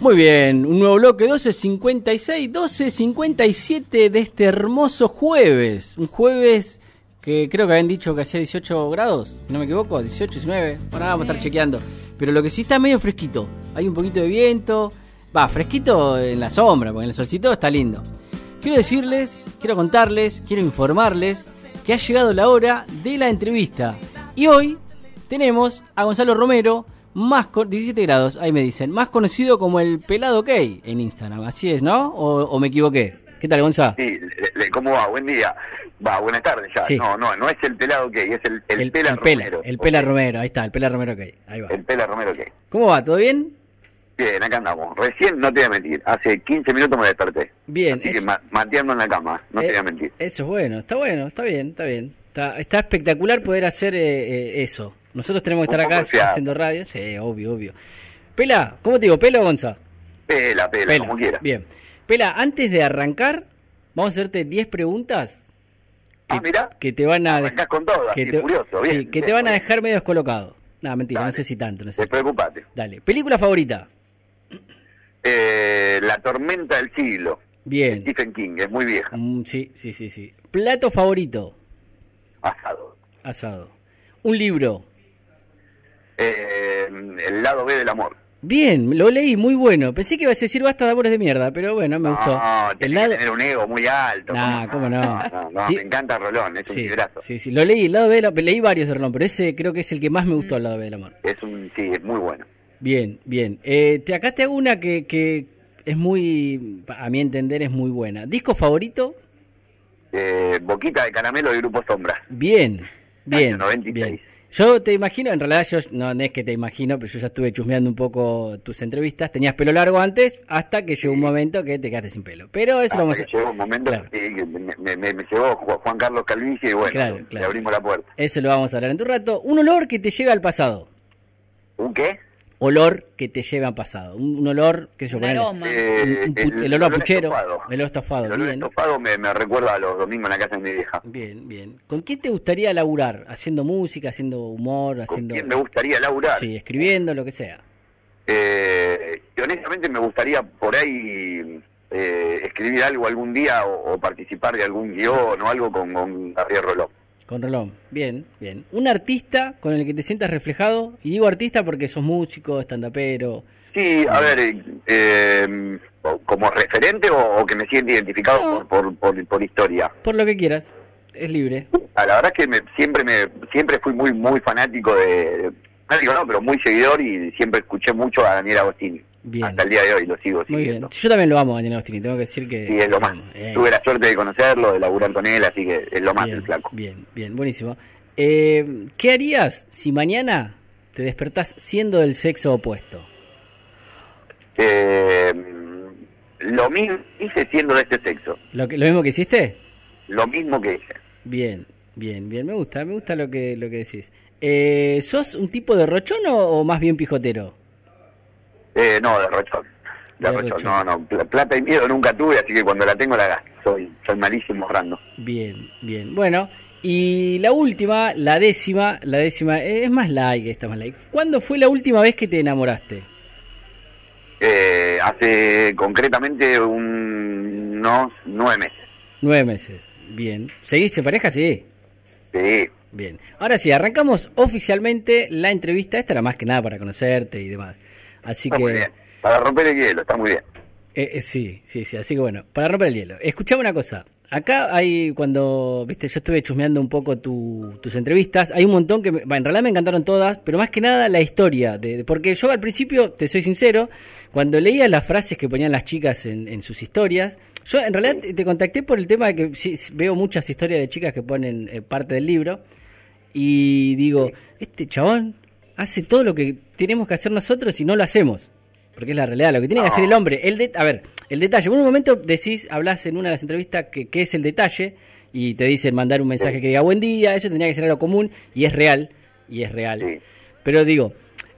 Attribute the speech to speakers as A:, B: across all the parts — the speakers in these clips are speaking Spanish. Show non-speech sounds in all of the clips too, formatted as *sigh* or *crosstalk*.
A: Muy bien, un nuevo bloque 12.56, 12.57 de este hermoso jueves. Un jueves que creo que habían dicho que hacía 18 grados, no me equivoco, 18, 19. Bueno, vamos a estar chequeando. Pero lo que sí está medio fresquito. Hay un poquito de viento. Va, fresquito en la sombra, porque en el solcito está lindo. Quiero decirles, quiero contarles, quiero informarles que ha llegado la hora de la entrevista. Y hoy tenemos a Gonzalo Romero más con 17 grados, ahí me dicen, más conocido como el pelado Key en Instagram, así es, ¿no? ¿O, me equivoqué? ¿Qué tal, Gonzalo?
B: Sí, ¿cómo va? Buen día. Va, buenas tardes ya. No, no, no es el pelado Key, es el, el, Pela Romero.
A: El Pela Romero, ahí está, el Pela Romero Key, ahí va.
B: El Pela Romero Key.
A: ¿Cómo va? ¿Todo bien?
B: Bien, acá andamos. Recién, no te voy a mentir, hace 15 minutos me desperté.
A: Bien.
B: Así que mateando en la cama, no te voy a eh, mentir.
A: Eso es bueno, está bueno, está bien, está bien. Está, está espectacular poder hacer eh, eh, eso. Nosotros tenemos que estar acá haciendo radio. Sí, obvio, obvio. Pela, ¿cómo te digo? ¿Pela o Gonza?
B: Pela, pela, como quieras.
A: Bien. Pela, antes de arrancar, vamos a hacerte 10 preguntas.
B: Que, ah, mira.
A: Que te van a.
B: con todas,
A: que te, curioso, bien, sí, que te van a dejar medio descolocado. No, mentira, no sé si tanto. No sé
B: Preocupate.
A: Dale. ¿Película favorita?
B: Eh, la tormenta del siglo.
A: Bien.
B: Stephen King, es muy vieja.
A: Mm, sí, sí, sí, sí. ¿Plato favorito?
B: Asado.
A: Asado. ¿Un libro?
B: Eh, el lado B del amor.
A: Bien, lo leí, muy bueno. Pensé que ibas a decir basta de amores de mierda, pero bueno, me gustó.
B: No, el lado... que tener un ego muy alto.
A: Nah, cómo no. *laughs*
B: no, me encanta Rolón, es un librazo.
A: Sí, sí, lo leí, el lado B, leí varios de Rolón, pero ese creo que es el que más me gustó, el lado B del amor.
B: Es un, sí, es muy bueno.
A: Bien, bien. Eh, te, acá te hago una que, que es muy, a mi entender, es muy buena. ¿Disco favorito?
B: Eh, Boquita de Caramelo de Grupo Sombra.
A: Bien, bien. 96. bien. Yo te imagino, en realidad yo no, es que te imagino, pero yo ya estuve chusmeando un poco tus entrevistas. Tenías pelo largo antes, hasta que llegó un momento que te quedaste sin pelo. Pero eso lo vamos a...
B: Llegó un momento que me, me, me, llevó Juan Carlos Calvici y bueno, le abrimos la puerta.
A: Eso lo vamos a hablar en tu rato. Un olor que te lleva al pasado.
B: ¿Un qué?
A: Olor que te lleva a pasado. Un, olor, que
C: se yo, eh,
A: el, olor a puchero. El olor estofado.
B: El olor estofado me, me, recuerda a los domingos en la casa de mi vieja.
A: Bien, bien. ¿Con quién te gustaría laburar? ¿Haciendo música, haciendo humor? haciendo
B: ¿Con quién me gustaría laburar?
A: Sí, escribiendo, lo que sea.
B: Eh, honestamente me gustaría por ahí eh, escribir algo algún día o, participar de algún guion o algo con, con Gabriel Rolón.
A: Con Rolón, bien, bien. Un artista con el que te sientas reflejado, y digo artista porque sos músico, estandapero.
B: Sí, a ver, eh, como referente o, que me siente identificado por, por, por, historia.
A: Por lo que quieras, es libre.
B: A la verdad es que me, siempre me siempre fui muy muy fanático de, fanático no, pero muy seguidor y siempre escuché mucho a Daniel Agostini. Hasta el día de hoy lo sigo
A: Muy bien. Yo también lo amo, Daniel Agostini, tengo que decir que...
B: Sí, es lo más. Tuve la suerte de conocerlo, de laburar con él, así que es lo más
A: del
B: flaco.
A: Bien, bien, buenísimo. Eh, ¿Qué harías si mañana te despertás siendo del sexo opuesto?
B: Eh, lo mismo hice siendo de este sexo.
A: ¿Lo, que, ¿Lo mismo que hiciste?
B: Lo mismo que hice.
A: Bien, bien, bien. Me gusta, me gusta lo que, lo que decís. Eh, ¿Sos un tipo de rochón o más bien pijotero?
B: Eh, no, de rochón. De, rochón. No, no. Plata y miedo nunca tuve, así que cuando la tengo la gasto. Soy, soy malísimo ahorrando.
A: Bien, bien. Bueno, y la última, la décima, la décima, es más like, esta más like. ¿Cuándo fue la última vez que te enamoraste?
B: Eh, hace concretamente unos nueve meses.
A: Nueve meses, bien. ¿Seguís en pareja? Sí.
B: Sí.
A: Bien. Ahora sí, arrancamos oficialmente la entrevista. Esta era más que nada para conocerte y demás. Así que.
B: Para romper el hielo, está muy bien.
A: Eh, eh, sí, sí, sí. Así que bueno, para romper el hielo. Escuchame una cosa. Acá hay, cuando, viste, yo estuve chusmeando un poco tus entrevistas, hay un montón que, en realidad me encantaron todas, pero más que nada la historia, de, porque yo al principio, te soy sincero, cuando leía las frases que ponían las chicas en, sus historias, yo en realidad te, contacté por el tema de que veo muchas historias de chicas que ponen eh, parte del libro, y digo, este chabón hace todo lo que tenemos que hacer nosotros y no lo hacemos. Porque es la realidad, lo que tiene que hacer el hombre. El de, a ver, el detalle. En un momento decís, hablas en una de las entrevistas que, que es el detalle y te dicen mandar un mensaje que diga buen día, eso tendría que ser algo común y es real, y es real. Pero digo,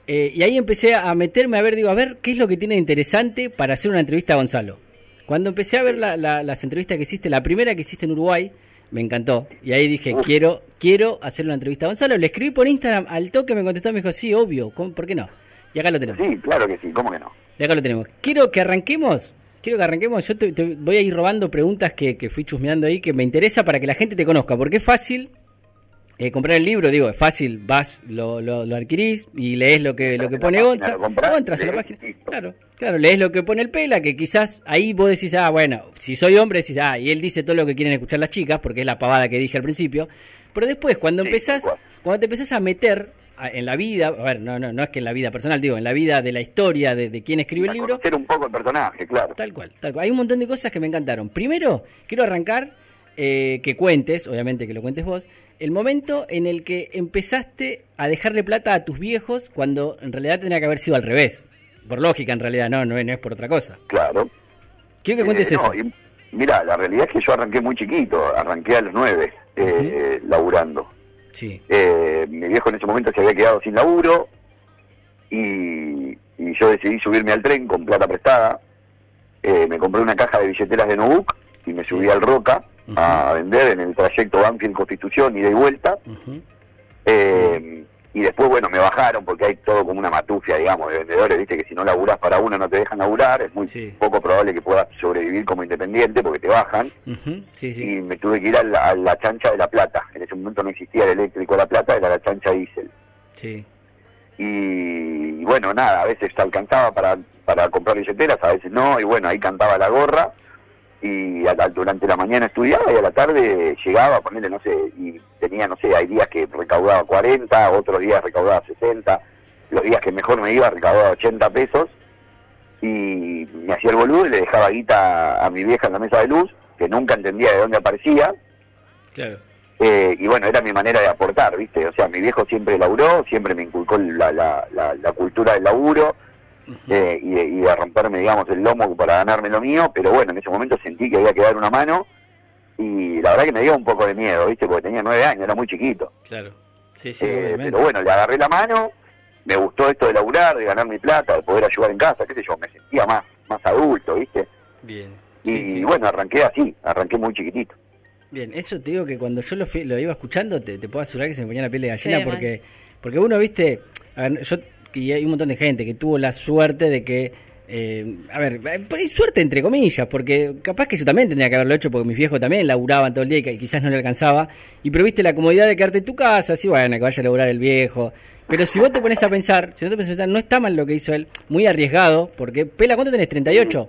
A: eh, y ahí empecé a meterme a ver, digo, a ver qué es lo que tiene de interesante para hacer una entrevista a Gonzalo. Cuando empecé a ver las entrevistas que hiciste, la primera que hiciste en Uruguay, me encantó. Y ahí dije, quiero quiero hacer una entrevista a Gonzalo. Le escribí por Instagram, al toque me contestó, me dijo, sí, obvio, ¿por qué no? Y acá lo tenemos.
B: Sí, claro que sí, ¿cómo que no?
A: Y acá lo tenemos. Quiero que arranquemos. Quiero que arranquemos. Yo te, te voy a ir robando preguntas que, que fui chusmeando ahí que me interesa para que la gente te conozca. Porque es fácil eh, comprar el libro, digo, es fácil, vas, lo, lo, lo adquirís y lees lo que, lo que pone Gonza. O entras a la página. Claro, claro, lees lo que pone el Pela, que quizás ahí vos decís, ah, bueno, si soy hombre, decís, ah, y él dice todo lo que quieren escuchar las chicas, porque es la pavada que dije al principio. Pero después, cuando empezás, cuando te empezás a meter en la vida, a ver, no, no, no es que en la vida personal, digo, en la vida de la historia de, de quien escribe el libro.
B: un poco el personaje, claro.
A: Tal cual, tal cual. Hay un montón de cosas que me encantaron. Primero, quiero arrancar eh, que cuentes, obviamente que lo cuentes vos, el momento en el que empezaste a dejarle plata a tus viejos cuando en realidad tenía que haber sido al revés. Por lógica, en realidad, no, no, es por otra cosa.
B: Claro.
A: Quiero que cuentes eh, eso.
B: mira, la realidad es que yo arranqué muy chiquito, arranqué a los nueve, eh, laburando.
A: Sí.
B: Eh, mi viejo en ese momento se había quedado sin laburo y, yo decidí subirme al tren con plata prestada. me compré una caja de billeteras de Nubuk y me subí al Roca a vender en el trayecto Banfield Constitución, ida y vuelta. eh, Y después, bueno, me bajaron porque hay todo como una matufia, digamos, de vendedores, viste que si no laburás para uno no te dejan laburar, es muy poco probable que puedas sobrevivir como independiente porque te bajan. y me tuve que ir a la, chancha de La Plata. En ese momento no existía el eléctrico de La Plata, era la chancha diésel.
A: Sí.
B: Y, bueno, nada, a veces alcanzaba para, para comprar billeteras, a veces no, y bueno, ahí cantaba la gorra y durante la mañana estudiaba y a la tarde llegaba, a ponerle, no sé, y tenía, no sé, hay días que recaudaba 40, otros días recaudaba 60, los días que mejor me iba recaudaba 80 pesos y me hacía el boludo y le dejaba guita a mi vieja en la mesa de luz, que nunca entendía de dónde aparecía.
A: Claro.
B: Eh, y bueno, era mi manera de aportar, ¿viste? O sea, mi viejo siempre laburó, siempre me inculcó la, la, la, la cultura del laburo, eh, y, de, y, romperme, digamos, el lomo para ganarme lo mío, pero bueno, en ese momento sentí que había que dar una mano y la verdad que me dio un poco de miedo, ¿viste? Porque tenía nueve años, era muy chiquito.
A: Claro, sí, sí,
B: eh, Pero bueno, le agarré la mano, me gustó esto de laburar, de ganar mi plata, de poder ayudar en casa, qué sé yo, me sentía más, más adulto, ¿viste?
A: Bien.
B: y, bueno, arranqué así, arranqué muy chiquitito.
A: Bien, eso te digo que cuando yo lo, lo iba escuchando, te, te, puedo asegurar que se me ponía la piel de gallina porque, porque uno, viste, yo y hay un montón de gente que tuvo la suerte de que, eh, a ver, suerte entre comillas, porque capaz que yo también tendría que haberlo hecho porque mis viejos también laburaban todo el día y quizás no le alcanzaba. Y pero viste la comodidad de quedarte en tu casa, así bueno, que vaya a laburar el viejo. Pero si vos te pones a pensar, si no te pones a pensar, no está mal lo que hizo él, muy arriesgado, porque, Pela, ¿cuánto tenés? ¿38?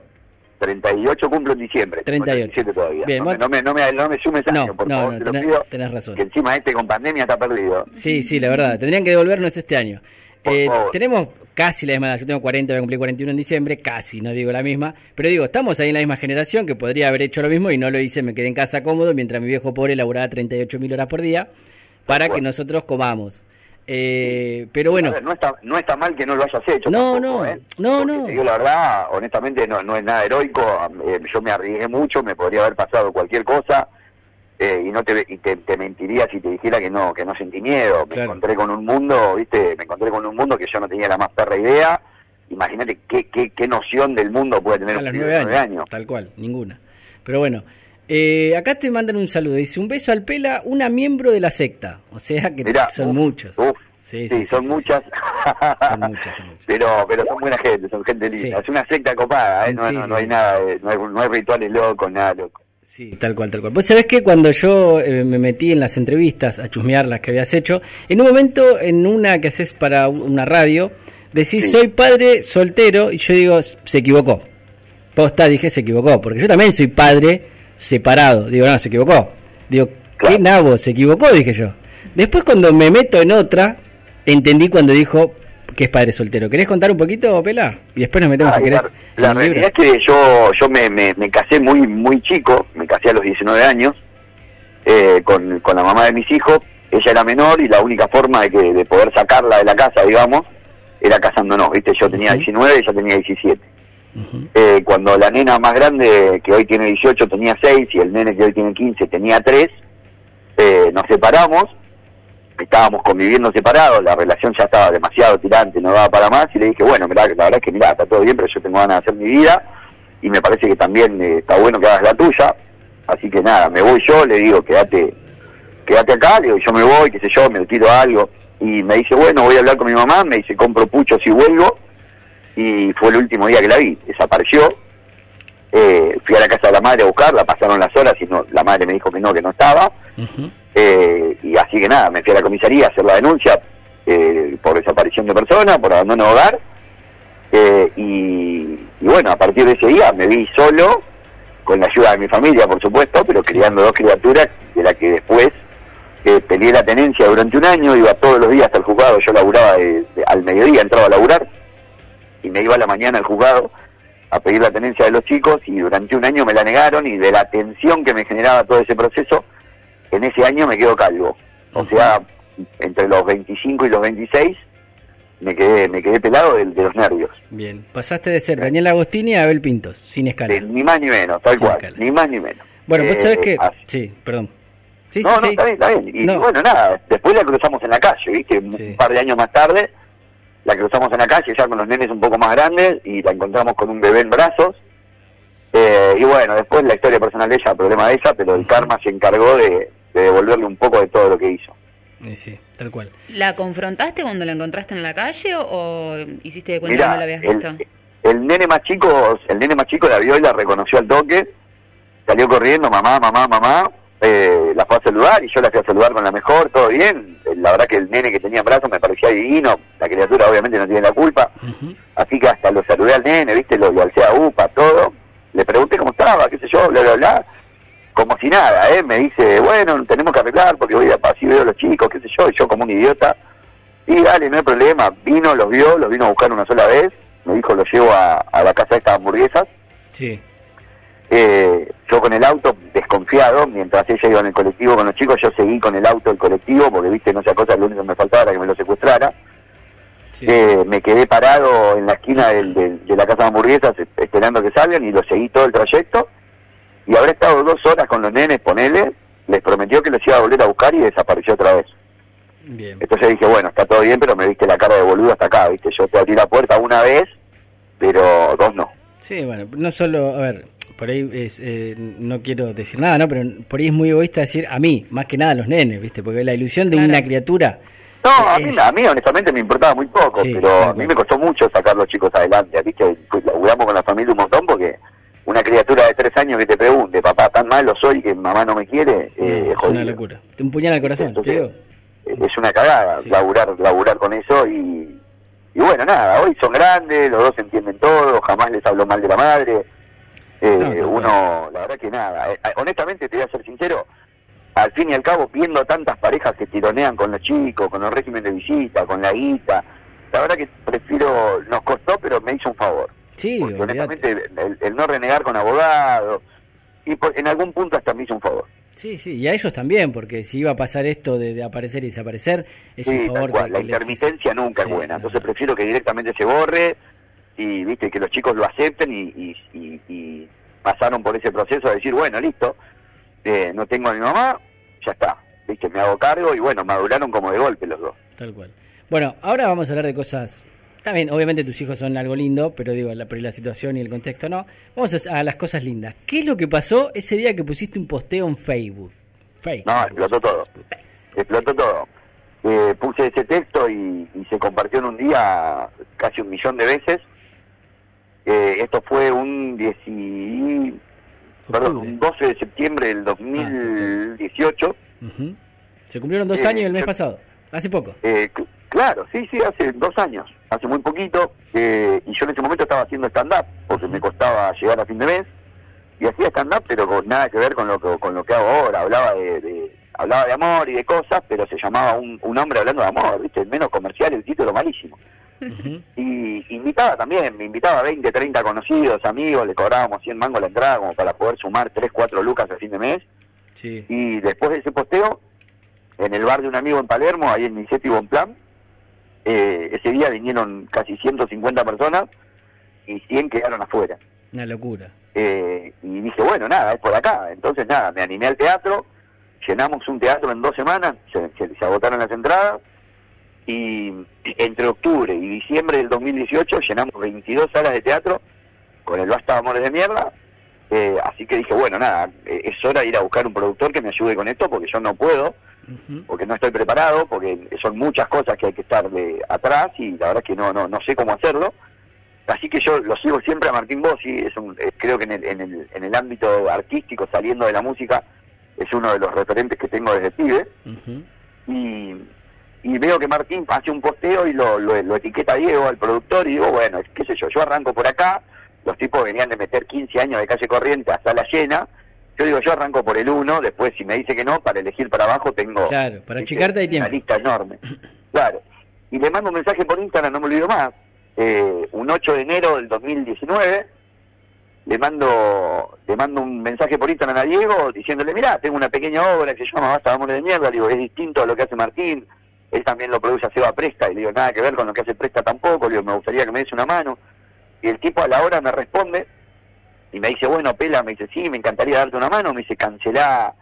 B: 38 cumplo en diciembre.
A: 38.
B: Todavía. Bien, no, me, no, me, no, me, sumes
A: no,
B: por
A: no,
B: favor,
A: no, tenés, tenés razón.
B: Que encima este con pandemia está perdido.
A: Sí, sí, la verdad. Tendrían que devolvernos este año. Eh, tenemos casi la misma edad, yo tengo 40, voy a cumplir 41 en diciembre, casi, no digo la misma, pero digo, estamos ahí en la misma generación que podría haber hecho lo mismo y no lo hice, me quedé en casa cómodo mientras mi viejo pobre laburaba 38 mil horas por día para que nosotros comamos. Eh, pero bueno.
B: no, está, no está mal que no lo hayas hecho.
A: No, no, ¿eh? no, no.
B: Yo la verdad, honestamente, no, no es nada heroico. Eh, yo me arriesgué mucho, me podría haber pasado cualquier cosa. Eh, y no te, y te, mentiría si te dijera que no que no sentí miedo. Me encontré con un mundo viste me encontré con un mundo que yo no tenía la más perra idea. Imagínate qué, qué, qué noción del mundo puede tener
A: un niño de nueve años, tal cual ninguna. Pero bueno eh, acá te mandan un saludo. Dice un beso al pela una miembro de la secta o sea que son muchos.
B: Sí, sí, son, muchas.
A: son muchas. Son muchas,
B: Pero, pero son buena gente, son gente linda. Es una secta copada, ¿eh? no, no, no, hay nada, no hay, no hay rituales locos, nada loco.
A: Sí, tal cual, tal cual. Vos sabés que cuando yo eh, me metí en las entrevistas a chusmear las que habías hecho, en un momento, en una que haces para una radio, decís, soy padre soltero, y yo digo, se equivocó. Posta, dije, se equivocó, porque yo también soy padre separado. Digo, no, se equivocó. Digo, ¿qué nabo? Se equivocó, dije yo. Después cuando me meto en otra, entendí cuando dijo, que es padre soltero. ¿Querés contar un poquito, Pela? Y después nos metemos, si querés.
B: La, realidad es que yo, yo me, me, casé muy, muy chico, me casé a los 19 años, eh, con, con la mamá de mis hijos. Ella era menor y la única forma de, que, de poder sacarla de la casa, digamos, era casándonos, ¿viste? Yo tenía 19 y ella tenía 17. eh, cuando la nena más grande, que hoy tiene 18, tenía 6 y el nene que hoy tiene 15 tenía 3, eh, nos separamos estábamos conviviendo separados, la relación ya estaba demasiado tirante, no daba para más, y le dije, bueno, la verdad es que mira, está todo bien, pero yo tengo ganas de hacer mi vida, y me parece que también eh, está bueno que hagas la tuya, así que nada, me voy yo, le digo, quédate, quédate acá, le digo, yo me voy, qué sé yo, me tiro algo, y me dice, bueno, voy a hablar con mi mamá, me dice, compro puchos y vuelvo, y fue el último día que la vi, desapareció, eh, fui a la casa de la madre a buscarla, pasaron las horas y no, la madre me dijo que no, que no estaba, eh, y así que nada, me fui a la comisaría a hacer la denuncia eh, por desaparición de persona, por abandono de hogar, y, y bueno, a partir de ese día me vi solo, con la ayuda de mi familia, por supuesto, pero criando dos criaturas de la que después eh, peleé la tenencia durante un año, iba todos los días al juzgado, yo laburaba al mediodía, entraba a laburar y me iba a la mañana al juzgado a pedir la tenencia de los chicos y durante un año me la negaron y de la tensión que me generaba todo ese proceso, en ese año me quedo calvo. O sea, entre los 25 y los 26 me quedé, me quedé pelado de, los nervios.
A: Bien, pasaste de ser Daniel Agostini a Abel Pintos, sin escala.
B: ni más ni menos, tal cual, ni más ni menos.
A: Bueno, pues sabes que... Sí, perdón.
B: Sí, no, no, está bien, está bien. Y bueno, nada, después la cruzamos en la calle, ¿viste? Un par de años más tarde, la cruzamos en la calle ya con los nenes un poco más grandes y la encontramos con un bebé en brazos. Eh, y bueno, después la historia personal de ella, problema de ella, pero el karma se encargó de, devolverle un poco de todo lo que hizo.
A: Sí, tal cual.
C: ¿La confrontaste cuando la encontraste en la calle o hiciste de cuenta que no la habías visto?
B: El, el, nene más chico, el nene más chico la vio y la reconoció al toque, salió corriendo, mamá, mamá, mamá, eh, la fue a saludar y yo la fui a saludar con la mejor, todo bien. La verdad que el nene que tenía en brazos me parecía divino, la criatura obviamente no tiene la culpa, así que hasta lo saludé al nene, viste, lo, lo alcé a UPA, todo. Le pregunté cómo estaba, qué sé yo, bla, bla, bla. Como si nada, ¿eh? Me dice, bueno, tenemos que arreglar porque voy a así veo a los chicos, qué sé yo, y yo como un idiota. Y dale, no hay problema. Vino, los vio, los vino a buscar una sola vez. Me dijo, lo llevo a, a la casa de estas hamburguesas.
A: Sí.
B: Eh, yo con el auto desconfiado, mientras ella iba en el colectivo con los chicos, yo seguí con el auto del colectivo, porque viste, no sea cosa, lo único que me faltaba era que me lo secuestrara. Eh, me quedé parado en la esquina de la casa de hamburguesas esperando que salgan y lo seguí todo el trayecto. Y habré estado dos horas con los nenes, ponele, les prometió que los iba a volver a buscar y desapareció otra vez. Bien. Entonces dije, bueno, está todo bien, pero me viste la cara de boludo hasta acá, viste, yo te abrí la puerta una vez, pero dos no.
A: Sí, bueno, no solo, a ver, por ahí es, eh, no quiero decir nada, ¿no? Pero por ahí es muy egoísta decir a mí, más que nada a los nenes, ¿viste? Porque la ilusión de una criatura...
B: No, a, mí, a mí honestamente me importaba muy poco, pero a mí me costó mucho sacar los chicos adelante, ¿viste? Pues laburamos con la familia un montón porque una criatura de tres años que te pregunte, papá, tan malo soy que mamá no me quiere,
A: eh, es una locura. Te empuñala al corazón, te digo.
B: Es una cagada laburar, laburar con eso y, y bueno, nada, hoy son grandes, los dos entienden todo, jamás les hablo mal de la madre, eh, uno, la verdad que nada, eh, honestamente te voy a ser sincero, al fin y al cabo, viendo tantas parejas que tironean con los chicos, con los regímenes de visita, con la guita, la verdad que prefiero, nos costó, pero me hizo un favor.
A: Sí,
B: honestamente, el, no renegar con abogados, y en algún punto hasta me hizo un favor.
A: Sí, sí, y a ellos también, porque si iba a pasar esto de, aparecer y desaparecer, es un favor.
B: la intermitencia nunca es buena, entonces prefiero que directamente se borre y viste que los chicos lo acepten y, pasaron por ese proceso de decir bueno listo eh, no tengo a mi mamá ya está viste me hago cargo y bueno maduraron como de golpe los dos
A: tal cual bueno ahora vamos a hablar de cosas también obviamente tus hijos son algo lindo pero digo la, la situación y el contexto no. Vamos a, las cosas lindas. Qué es lo que pasó ese día que pusiste un posteo en Facebook
B: Facebook. No explotó todo. Explotó todo. Eh, puse ese texto y, y se compartió en un día casi un millón de veces. Eh, esto fue un, perdón, un 12 de septiembre del 2018.
A: Ah, Se cumplieron dos años el mes eh, pasado, hace poco.
B: Eh, claro, sí, sí, hace dos años, hace muy poquito. y yo en ese momento estaba haciendo stand-up, porque me costaba llegar a fin de mes. Y hacía stand-up, pero con nada que ver con lo que, con lo que hago ahora. Hablaba de, hablaba de amor y de cosas, pero se llamaba un, un hombre hablando de amor, ¿viste? Menos comercial, el título malísimo. Y invitaba también, me invitaba a 20, 30 conocidos, amigos, le cobrábamos 100 mangos la entrada como para poder sumar 3, 4 lucas a fin de mes. Y después de ese posteo, en el bar de un amigo en Palermo, ahí en Niceto y Bonplan, eh, ese día vinieron casi 150 personas y 100 quedaron afuera.
A: Una locura.
B: Eh, y dije, bueno, nada, es por acá. Entonces, nada, me animé al teatro, llenamos un teatro en dos semanas, se, se agotaron las entradas, y entre octubre y diciembre del 2018 llenamos 22 salas de teatro con el Basta Amores de Mierda. Eh, así que dije, bueno, nada, eh, es hora de ir a buscar un productor que me ayude con esto porque yo no puedo Porque no estoy preparado, porque son muchas cosas que hay que estar de atrás y la verdad que no no no sé cómo hacerlo. Así que yo lo sigo siempre a Martín Bossi, es un, eh, creo que en el, en, el, en el ámbito artístico, saliendo de la música, es uno de los referentes que tengo desde pibe. Y, y veo que Martín hace un posteo y lo, lo, lo etiqueta a Diego, al productor, y digo, bueno, es- qué sé yo, yo arranco por acá, los tipos venían de meter 15 años de calle corriente a sala llena, yo digo, yo arranco por el 1, después si me dice que no, para elegir para abajo tengo
A: Claro, para achicarte
B: una
A: tiempo.
B: lista enorme. Claro. Y le mando un mensaje por Instagram, no me olvido más, eh, un 8 de enero del 2019, le mando le mando un mensaje por Instagram a Diego diciéndole, mirá, tengo una pequeña obra que se llama Basta Amores de Mierda, le digo, es distinto a lo que hace Martín, él también lo produce a Seba Presta, y le digo, nada que ver con lo que hace Presta tampoco, le digo, me gustaría que me des una mano. Y el tipo a la hora me responde y me dice, bueno, Pela, me dice, sí, me encantaría darte una mano, me dice, cancelá,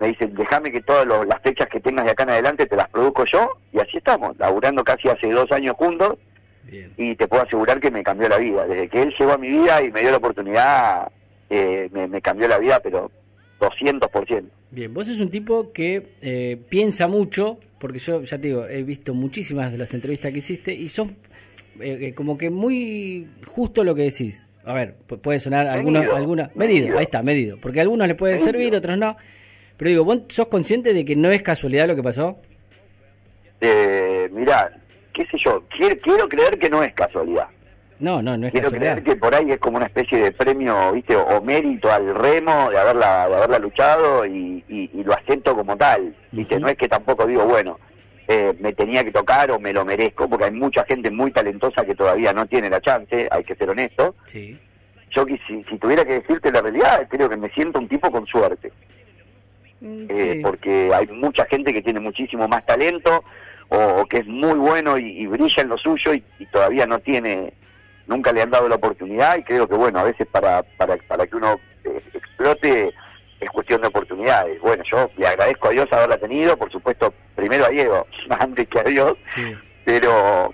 B: me dice, déjame que todas las fechas que tengas de acá en adelante te las produzco yo, y así estamos, laburando casi hace dos años juntos,
A: Bien.
B: y te puedo asegurar que me cambió la vida. Desde que él llegó a mi vida y me dio la oportunidad, eh, me, me cambió la vida, pero 200%.
A: Bien, vos sos un tipo que eh, piensa mucho, porque yo ya te digo, he visto muchísimas de las entrevistas que hiciste y son eh, eh, como que muy justo lo que decís. A ver, pu- puede sonar algunos,
B: Medido,
A: alguna, medido,
B: medido.
A: ahí está, medido, porque a algunos les puede
B: Medido.
A: servir, otros no. Pero digo, ¿vos sos consciente de que no es casualidad lo que pasó?
B: Eh, mirá, qué sé yo, quiero, quiero creer que no es casualidad.
A: No, no, no es
B: Quiero
A: casualidad.
B: creer que por ahí es como una especie de premio, ¿viste? O mérito al remo de haberla, de haberla luchado y, y- y lo acepto como tal, ¿viste?
A: Ujú.
B: No es que tampoco digo, bueno, eh, me tenía que tocar o me lo merezco, porque hay mucha gente muy talentosa que todavía no tiene la chance, hay que ser honesto.
A: Sí.
B: Yo que si, si tuviera que decirte la realidad, creo que me siento un tipo con suerte.
A: Mm,
B: eh, porque hay mucha gente que tiene muchísimo más talento o, o que es muy bueno y, y brilla en lo suyo y, y todavía no tiene, nunca le han dado la oportunidad y creo que bueno, a veces para, para, para que uno eh, explote es cuestión de oportunidades. Bueno, yo le agradezco a Dios haberla tenido, por supuesto, primero a Diego, *laughs* antes que a Dios,
A: Sí.
B: pero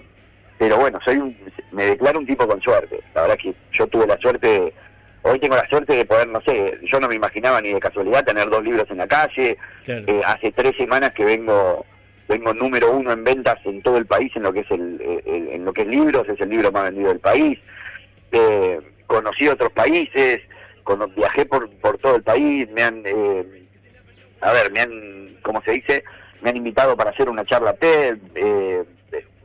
B: pero bueno, soy un, me declaro un tipo con suerte. La verdad que yo tuve la suerte, hoy tengo la suerte de poder, no sé, yo no me imaginaba ni de casualidad tener dos libros en la calle.
A: Claro.
B: Eh, hace tres semanas que vengo vengo número uno en ventas en todo el país en lo que es el, el- en lo que es libros, es el libro más vendido del país. Eh, conocí otros países, cono- viajé por por todo el país, me han eh, a ver, me han, como se dice, me han invitado para hacer una charla TED, eh,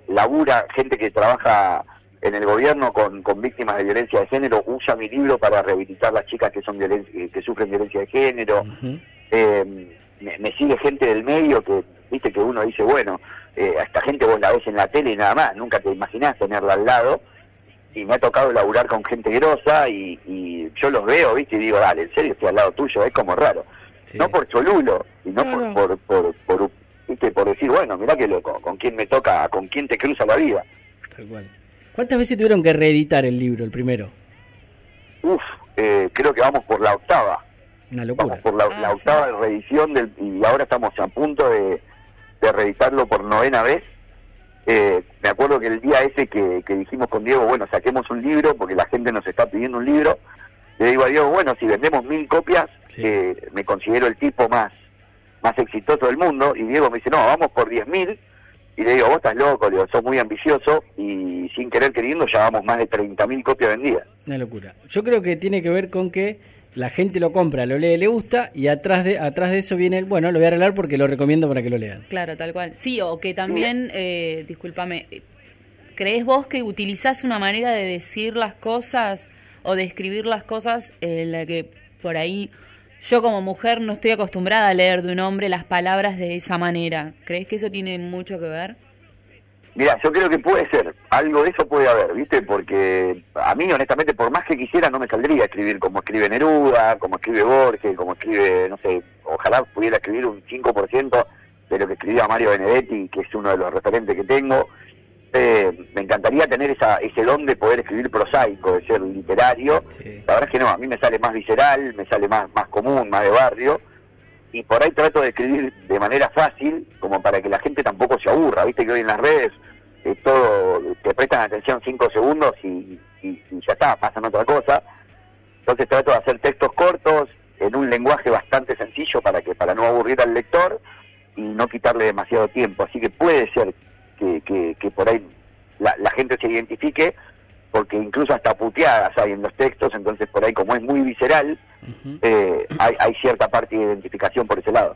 B: labura, gente que trabaja en el gobierno con, con víctimas de violencia de género, usa mi libro para rehabilitar las chicas que son eh, que sufren violencia de género, eh, me, me sigue gente del medio que, viste, que uno dice, bueno, eh, a esta gente vos la ves en la tele y nada más, nunca te imaginás tenerla al lado, y me ha tocado laburar con gente grosa y, y yo los veo, viste, y digo, dale, en serio estoy al lado tuyo, es como raro
A: Sí.
B: no por cholulo, sino
A: No,
B: por. Por, por, por, ¿viste? por decir, bueno, mirá que loco, con quién me toca, con quién te cruza la vida.
A: Tal cual. ¿Cuántas veces tuvieron que reeditar el libro, el primero?
B: Uf, eh, creo que vamos por la octava,
A: Una locura.
B: vamos por la,
C: Ah,
B: la
C: sí.
B: octava reedición del, y ahora estamos a punto de, de reeditarlo por novena vez. Eh, me acuerdo que el día ese que, que dijimos con Diego, bueno, saquemos un libro porque la gente nos está pidiendo un libro, le digo a Diego, bueno, si vendemos mil copias,
A: Sí.
B: eh, me considero el tipo más más exitoso del mundo, y Diego me dice, no, vamos por diez mil, y le digo, vos estás loco, le digo, sos muy ambicioso, y sin querer queriendo ya vamos más de 30 mil copias vendidas.
A: Una locura. Yo creo que tiene que ver con que la gente lo compra, lo lee, le gusta y atrás de atrás de eso viene el, bueno, lo voy a arreglar porque lo recomiendo para que lo lean.
C: Claro, tal cual. Sí, o que también, eh, discúlpame, ¿crees vos que utilizás una manera de decir las cosas o de escribir las cosas en la que por ahí yo como mujer no estoy acostumbrada a leer de un hombre las palabras de esa manera? ¿Crees que eso tiene mucho que ver?
B: Mira, yo creo que puede ser, algo de eso puede haber, ¿viste? Porque a mí, honestamente, por más que quisiera, no me saldría a escribir como escribe Neruda, como escribe Borges, como escribe, no sé, ojalá pudiera escribir un 5% de lo que escribía Mario Benedetti, que es uno de los referentes que tengo. Eh, me encantaría tener esa, ese don de poder escribir prosaico, de ser literario.
A: Sí.
B: La verdad es que no, a mí me sale más visceral, me sale más, más común, más de barrio y por ahí trato de escribir de manera fácil, como para que la gente tampoco se aburra. Viste que hoy en las redes eh, todo te prestan atención cinco segundos y, y- ya está, pasan otra cosa. Entonces trato de hacer textos cortos en un lenguaje bastante sencillo para que para no aburrir al lector y no quitarle demasiado tiempo. Así que puede ser que, que, por ahí la gente se identifique, porque incluso hasta puteadas hay en los textos, entonces por ahí como es muy visceral, eh, hay, hay cierta parte de identificación por ese lado.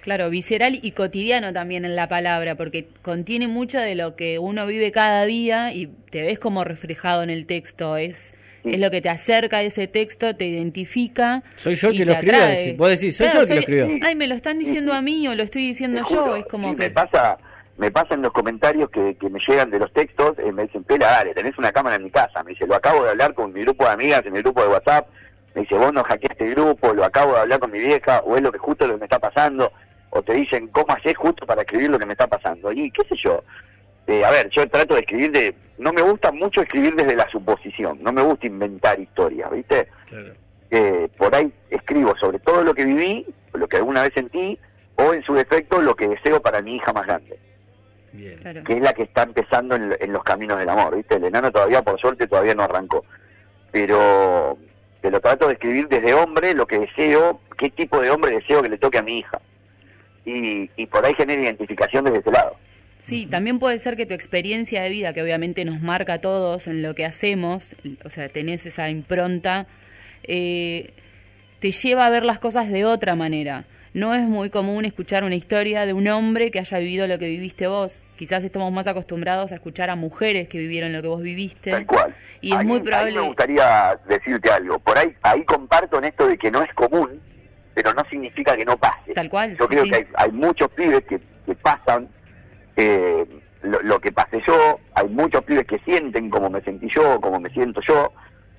C: Claro, visceral y cotidiano también en la palabra, porque contiene mucho de lo que uno vive cada día y te ves como reflejado en el texto. Es,
B: Sí.
C: es lo que te acerca a ese texto, te identifica.
A: Soy yo que lo escribió. Vos decís, soy
C: Claro,
A: yo que lo escribió.
C: Ay, me lo están diciendo a mí o lo estoy diciendo yo. Es como
B: sí,
C: que.
B: me pasa me pasa en los comentarios que, que me llegan de los textos, eh, me dicen, Pela, dale, tenés una cámara en mi casa. Me dice, lo acabo de hablar con mi grupo de amigas, en mi grupo de WhatsApp. Me dice, vos no hackeaste el grupo, lo acabo de hablar con mi vieja, o es lo que justo lo que me está pasando. O te dicen, ¿cómo haces justo para escribir lo que me está pasando? Y qué sé yo. Eh, a ver, yo trato de escribir de... No me gusta mucho escribir desde la suposición, no me gusta inventar historias, ¿viste?
A: Claro.
B: eh, por ahí escribo sobre todo lo que viví, lo que alguna vez sentí, o en su defecto lo que deseo para mi hija más grande,
A: Bien.
C: Claro.
B: que es la que está empezando en, en los caminos del amor, ¿viste? El enano todavía, por suerte, todavía no arrancó. Pero, pero trato de escribir desde hombre lo que deseo, qué tipo de hombre deseo que le toque a mi hija. Y, y por ahí genera identificación desde ese lado.
C: Sí, también puede ser que tu experiencia de vida, que obviamente nos marca a todos en lo que hacemos, o sea, tenés esa impronta, eh, te lleva a ver las cosas de otra manera. No es muy común escuchar una historia de un hombre que haya vivido lo que viviste vos. Quizás estamos más acostumbrados a escuchar a mujeres que vivieron lo que vos viviste.
B: Tal cual.
C: Y es muy probable...
B: me gustaría decirte algo. Por ahí, ahí comparto en esto de que no es común, pero no significa que no pase.
C: Tal cual,
B: Yo
C: sí,
B: creo
C: sí.
B: que hay, hay muchos pibes que, que pasan eh, lo, lo que pasé yo, hay muchos pibes que sienten como me sentí yo, como me siento yo,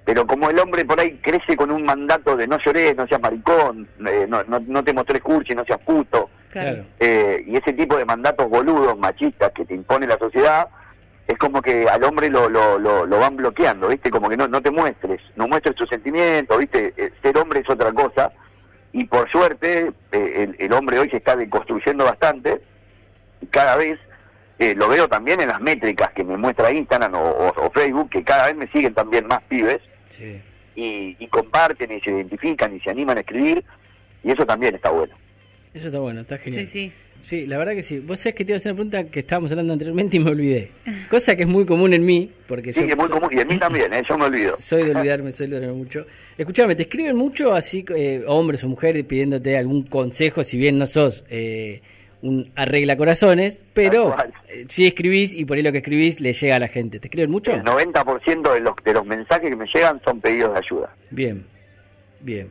B: pero como el hombre por ahí crece con un mandato de no llores, no seas maricón, eh, no, no, no te mostrés cursi, no seas puto,
C: Claro.
B: eh, y ese tipo de mandatos boludos, machistas que te impone la sociedad, es como que al hombre lo, lo, lo, lo van bloqueando, ¿viste? Como que no, no te muestres, no muestres tus sentimientos, ¿viste? Eh, ser hombre es otra cosa, y por suerte el, el hombre hoy se está deconstruyendo bastante, y cada vez eh, lo veo también en las métricas que me muestra Instagram o, o- o Facebook, que cada vez me siguen también más pibes,
A: Sí.
B: y, y comparten y se identifican y se animan a escribir, y eso también está bueno.
A: Eso está bueno, está genial.
C: Sí, sí.
A: Sí, la verdad que sí. Vos sabés que te iba a hacer una pregunta que estábamos hablando anteriormente y me olvidé. *laughs* Cosa que es muy común en mí, porque
B: Sí,
A: yo
B: es muy
A: soy-
B: común, y en mí también, ¿eh? yo me olvido. *laughs*
A: Soy de olvidarme, soy de olvidarme mucho. Escuchame, te escriben mucho así, eh, hombres o mujeres, pidiéndote algún consejo, si bien no sos eh, un arregla corazones, pero eh, sí escribís y por ahí lo que escribís le llega a la gente. ¿Te escriben mucho?
B: El 90% de los, de los mensajes que me llegan son pedidos de ayuda.
A: Bien, bien.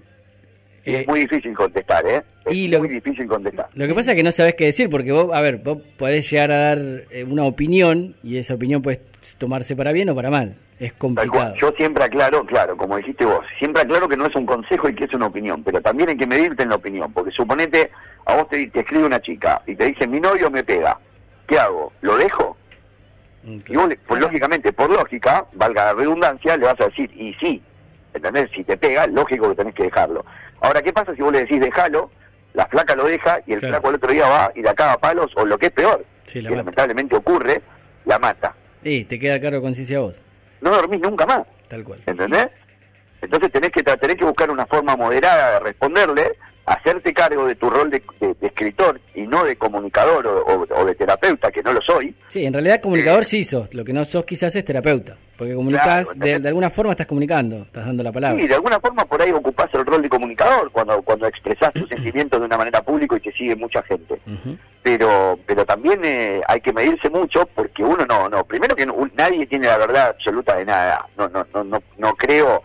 B: Y
A: Eh,
B: es muy difícil contestar, ¿eh? Es
A: y lo-
B: muy difícil contestar.
A: Lo que pasa es que no sabes qué decir, porque vos, a ver, vos podés llegar a dar eh, una opinión y esa opinión puede tomarse para bien o para mal. Es complicado.
B: Yo siempre aclaro, claro, como dijiste vos, siempre aclaro que no es un consejo y que es una opinión, pero también hay que medirte en la opinión, porque suponete, a vos te, te escribe una chica y te dice, mi novio me pega, ¿qué hago? ¿Lo dejo?
A: Mm,
B: Y vos, pues lógicamente, por lógica, valga la redundancia, le vas a decir, y sí, ¿entendés? Si te pega, lógico que tenés que dejarlo. Ahora, ¿qué pasa si vos le decís, déjalo, la flaca lo deja y el
A: Claro.
B: flaco el otro día va y la caga a palos, o lo que es peor,
A: Sí, la
B: que
A: mata.
B: lamentablemente ocurre, la mata.
A: Y te queda claro conciencia a vos,
B: No dormís nunca más.
A: tal cual.
B: ¿entendés? Entonces tenés que, tenés que buscar una forma moderada de responderle, hacerte cargo de tu rol de, de- de escritor y no de comunicador o, o- o de terapeuta, que no lo soy.
A: Sí, en realidad comunicador sí sos, lo que no sos quizás es terapeuta, porque comunicás,
B: Claro,
A: de, alguna forma estás comunicando, estás dando la palabra.
B: Sí, de alguna forma por ahí ocupás el rol de comunicador cuando, cuando expresás tus *clears throat* sentimientos de una manera pública y te sigue mucha gente.
A: Ujú.
B: Pero pero también eh, hay que medirse mucho porque uno no, no, primero que no- un- nadie tiene la verdad absoluta de nada. No, no, no, no, no creo.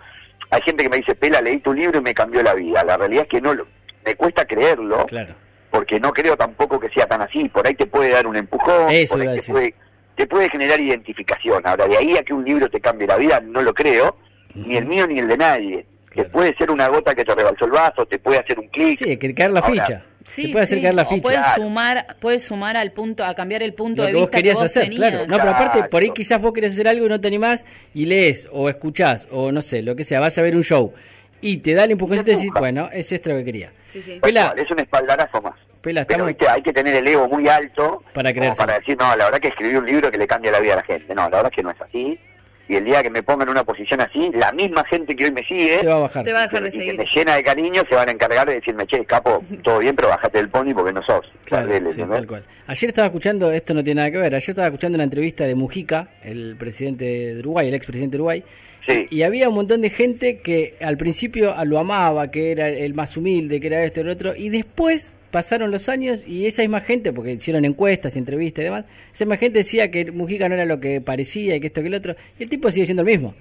B: Hay gente que me dice, Pela, leí tu libro y me cambió la vida. La realidad es que no lo, me cuesta creerlo.
A: Claro.
B: porque no creo tampoco que sea tan así. Por ahí te puede dar un empujón,
A: Eso
B: por ahí te
A: decir.
B: puede, te puede generar identificación. Ahora, de ahí a que un libro te cambie la vida, no lo creo, ni el mío ni el de nadie.
A: Claro.
B: Te puede ser una gota que te rebalsó el vaso, te puede hacer un clic.
A: Sí, que caer la
B: Ahora,
A: ficha.
C: Sí,
A: te puede hacer
C: sí,
A: caer la
C: o
A: ficha.
C: Puedes
B: Claro.
C: sumar, puedes sumar al punto, a cambiar el punto
A: lo
C: de
A: que vos
C: vista
A: querías
C: que vos
A: hacer,
C: tenías.
A: claro. No, pero aparte, por ahí quizás vos querés hacer algo y no te animás y lees o escuchás o no sé, lo que sea, vas a ver un show y te da el empujoncito y decís,
B: empuja.
A: bueno, es esto lo que quería.
C: Sí, sí.
B: Tal
A: Pela,
B: es un espaldarazo más.
A: Pela,
B: Pero
A: estamos...
B: ¿viste? hay que tener el ego muy alto
A: Para creerse.
B: para decir, no, la verdad que escribí un libro que le cambia la vida a la gente. No, la verdad es que no es así. Y el día que me ponga en una posición así, la misma gente que hoy me sigue
A: Te va a bajar.
C: Te va a dejar de
B: y que
C: seguir.
B: me llena de cariño se van a encargar de decirme, che, capo, *laughs* todo bien, pero bajate del pony porque no sos.
A: Claro, tal cual. Ayer estaba escuchando, esto no tiene nada que ver, ayer estaba escuchando una entrevista de Mujica, el presidente de Uruguay, el expresidente de Uruguay,
B: Sí.
A: y había un montón de gente que al principio lo amaba, que era el más humilde, que era esto y lo otro, y después pasaron los años y esa misma gente, porque hicieron encuestas, entrevistas y demás, esa misma gente decía que Mujica no era lo que parecía y que esto que el otro, y el tipo sigue siendo el mismo.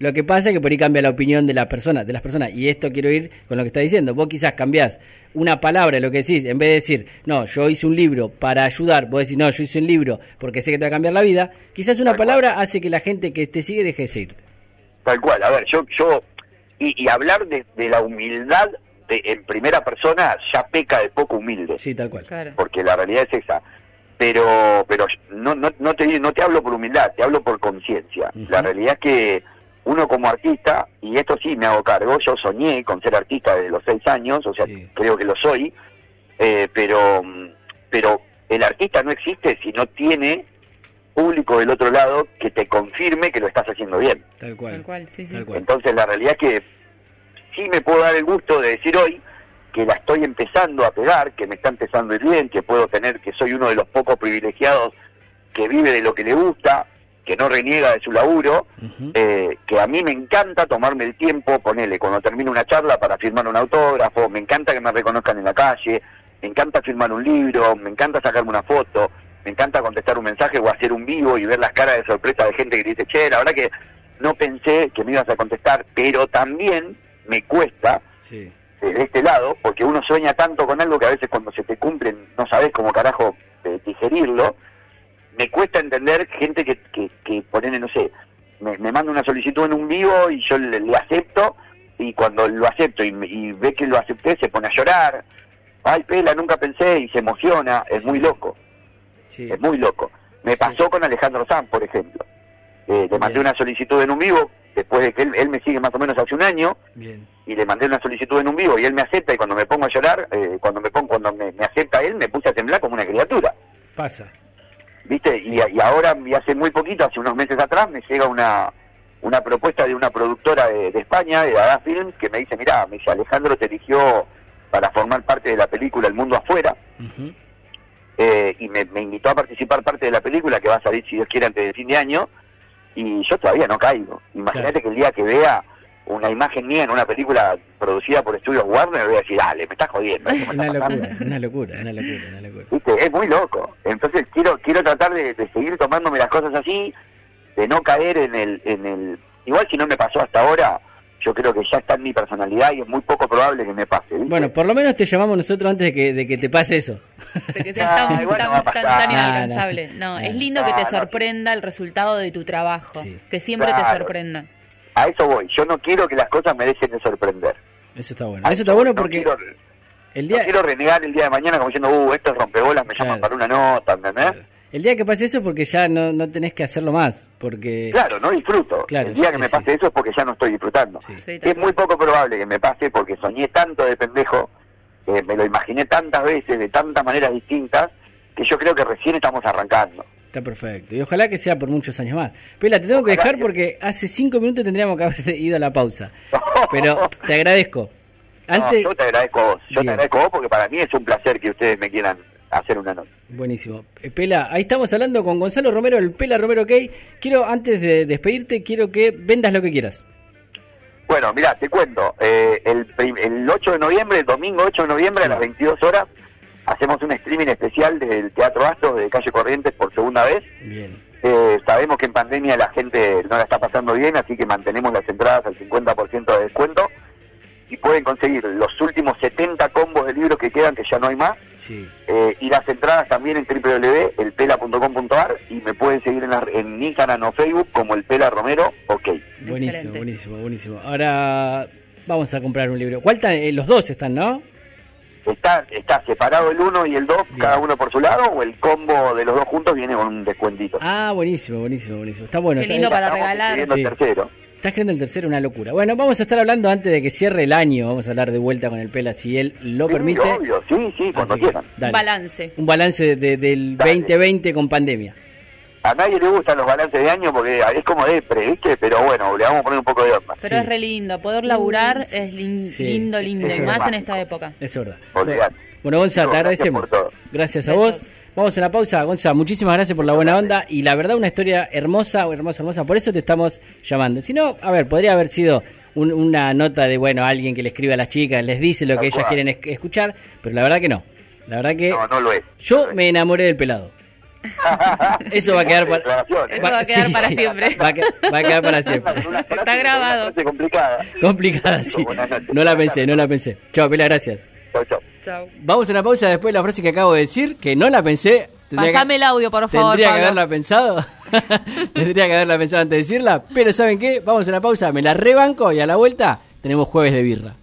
A: Lo que pasa es que por ahí cambia la opinión de la persona, de las personas, y esto quiero ir con lo que está diciendo. Vos quizás cambiás una palabra, lo que decís, en vez de decir, no, yo hice un libro para ayudar, vos decís, no, yo hice un libro porque sé que te va a cambiar la vida, quizás una
B: Tal cual.
A: palabra hace que la gente que te sigue deje de seguirte.
B: Tal cual, a ver, yo, yo, y, y hablar de, de la humildad de, en primera persona ya peca de poco humilde,
A: Sí, tal cual.
C: Claro.
B: porque la realidad es esa. Pero, pero no, no, no te, no te hablo por humildad, te hablo por conciencia. La realidad es que uno como artista, y esto sí me hago cargo, yo soñé con ser artista desde los seis años, o sea,
A: Sí.
B: creo que lo soy, eh, pero, pero el artista no existe si no tiene público del otro lado que te confirme que lo estás haciendo bien.
A: Tal cual.
C: Tal cual, sí, sí.
A: Tal cual.
B: Entonces la realidad es que sí me puedo dar el gusto de decir hoy que la estoy empezando a pegar, que me está empezando a ir bien, que puedo tener, que soy uno de los pocos privilegiados que vive de lo que le gusta, que no reniega de su laburo, eh, que a mí me encanta tomarme el tiempo, ponerle cuando termino una charla para firmar un autógrafo, me encanta que me reconozcan en la calle, me encanta firmar un libro, me encanta sacarme una foto, me encanta contestar un mensaje o hacer un vivo y ver las caras de sorpresa de gente que dice, che, la verdad que no pensé que me ibas a contestar, pero también me cuesta
A: Sí.
B: eh, de este lado, porque uno sueña tanto con algo que a veces cuando se te cumplen no sabes cómo carajo eh, digerirlo, me cuesta entender gente que, que, que ponele, no sé, me, me manda una solicitud en un vivo y yo le, le acepto, y cuando lo acepto y, y ve que lo acepté se pone a llorar, ay pela, nunca pensé, y se emociona, es muy loco,
A: Sí.
B: es muy loco. Me pasó con Alejandro Sanz, por ejemplo. Eh, le mandé una solicitud en un vivo, después de que él, él me sigue más o menos hace un año,
A: Bien.
B: y le mandé una solicitud en un vivo y él me acepta y cuando me pongo a llorar, eh, cuando me pongo, cuando me, me acepta él, me puse a temblar como una criatura,
A: Pasa.
B: ¿viste?
A: Sí.
B: Y, y ahora, y hace muy poquito, hace unos meses atrás, me llega una una propuesta de una productora de, de España, de Dada Films, que me dice, mira, me dice, Alejandro te eligió para formar parte de la película El Mundo Afuera, eh, y me, me invitó a participar parte de la película que va a salir, si Dios quiere, antes del fin de año, y yo todavía no caigo. Imagínate
A: Claro.
B: que el día que vea una imagen mía en una película producida por Estudios Warner, voy a decir, dale, me estás jodiendo. ¿qué me
A: Una
B: está pasando?".
A: locura, una locura, una locura, una locura.
B: ¿Viste? Es muy loco. Entonces quiero quiero tratar de, de seguir tomándome las cosas así, de no caer en el, en el... Igual si no me pasó hasta ahora, yo creo que ya está en mi personalidad y es muy poco probable que me pase. ¿viste?
A: Bueno, por lo menos te llamamos nosotros antes de que, de que te pase eso.
C: De que seas tan,
B: bueno,
C: tan- inalcanzable.
A: no.
C: No,
A: No.
C: es lindo que
B: Ah,
C: te
B: no.
C: sorprenda el resultado de tu trabajo.
A: Sí.
C: Que siempre te
B: Claro.
C: sorprenda.
B: A eso voy. Yo no quiero que las cosas me dejen de sorprender.
A: Eso está bueno.
B: A
A: Eso está bueno
B: No
A: porque
B: quiero-
A: el
B: No
A: día,
B: quiero renegar el día de mañana como diciendo, uh, esto es rompebolas, me llaman
A: Claro.
B: para una nota, ¿entendés?
A: El día que pase eso porque ya no, no tenés que hacerlo más. Porque
B: Claro, no disfruto.
A: Claro,
B: el día
A: sí,
B: que me
A: sí.
B: pase eso es porque ya no estoy disfrutando.
A: Sí.
B: Es muy poco probable que me pase porque soñé tanto de pendejo, eh, me lo imaginé tantas veces, de tantas maneras distintas, que yo creo que recién estamos arrancando.
A: está perfecto. Y ojalá que sea por muchos años más. Pela, te tengo que dejar
B: que-
A: porque hace cinco minutos tendríamos que haber *laughs* ido a la pausa. *laughs* Pero te agradezco.
B: No,
A: Antes,
B: yo te agradezco a vos, yo
A: Bien.
B: te agradezco a vos porque para mí es un placer que ustedes me quieran hacer una nota.
A: Buenísimo. Eh, Pela, ahí estamos hablando con Gonzalo Romero, el Pela Romero OK. Quiero, antes de despedirte, quiero que vendas lo que quieras.
B: Bueno, mira, te cuento, eh, el, el 8 de noviembre, el domingo 8 de noviembre
A: Sí.
B: a las 22 horas, hacemos un streaming especial del Teatro Astos de Calle Corrientes por segunda vez.
A: Bien.
B: Eh, sabemos que en pandemia la gente no la está pasando bien, así que mantenemos las entradas al 50% de descuento. Y pueden conseguir los últimos 70 combos de libros que quedan, que ya no hay más.
A: Sí.
B: Eh, y las entradas también en www.elpela.com.ar y me pueden seguir en, la- en Instagram o Facebook como El Pela Romero, ok.
A: Buenísimo,
C: Excelente.
A: buenísimo, buenísimo. Ahora vamos a comprar un libro. ¿Cuál está? Eh, los dos están, ¿no?
B: Está, está separado el 1 y el 2,
A: Bien.
B: cada uno por su lado, o el combo de los dos juntos viene con un descuentito.
A: Ah, buenísimo, buenísimo, buenísimo. Está bueno.
C: Qué
A: está-
C: lindo para
B: Estamos
C: regalar.
A: Sí.
B: tercero.
A: Estás creando el tercero, una locura. Bueno, vamos a estar hablando antes de que cierre el año. Vamos a hablar de vuelta con el Pela, si él lo
B: Sí,
A: permite.
B: obvio, sí, sí, cuando
A: Así que,
B: quieran.
A: dale.
C: Balance.
A: Un balance de- del
B: Dale.
A: 2020 con pandemia.
B: a nadie le gustan los balances de año porque es como depre, ¿viste? Pero bueno, le vamos a poner un poco de onda.
C: Pero
A: Sí.
C: es re lindo, poder laburar es lin-
A: Sí,
C: lindo, lindo,
A: es
C: y más
B: verdad.
C: en esta época.
A: Es verdad.
B: Olvidate.
A: Bueno, Gonza,
B: Digo,
A: te
B: gracias
A: agradecemos.
B: por todo.
A: Gracias a
C: Besos.
A: vos. Vamos a una pausa. Gonza, muchísimas gracias por la buena onda. Y la verdad, una historia hermosa, hermosa, hermosa. Por eso te estamos llamando. Si no, a ver, podría haber sido un- una nota de, bueno, alguien que le escribe a las chicas, les dice lo
B: Tal
A: que ellas quieren es- escuchar. Pero la verdad que no. La verdad que
B: No, no lo es.
A: yo me enamoré del pelado. *laughs* Eso va a quedar para...
C: Eso va a quedar para siempre.
A: Va a, que- va a quedar para siempre.
C: Está grabado.
B: complicada.
A: Complicada, sí. No la pensé, no la pensé. Chao, Pela, gracias.
B: Chau, chau.
A: Vamos a una pausa después de la frase que acabo de decir, que no la pensé. Que-
D: Pasame el audio, por favor,
A: Tendría que haberla pensado. *laughs* Tendría que haberla pensado antes de decirla. Pero ¿saben qué? Vamos a una pausa, me la rebanco y a la vuelta tenemos jueves de birra.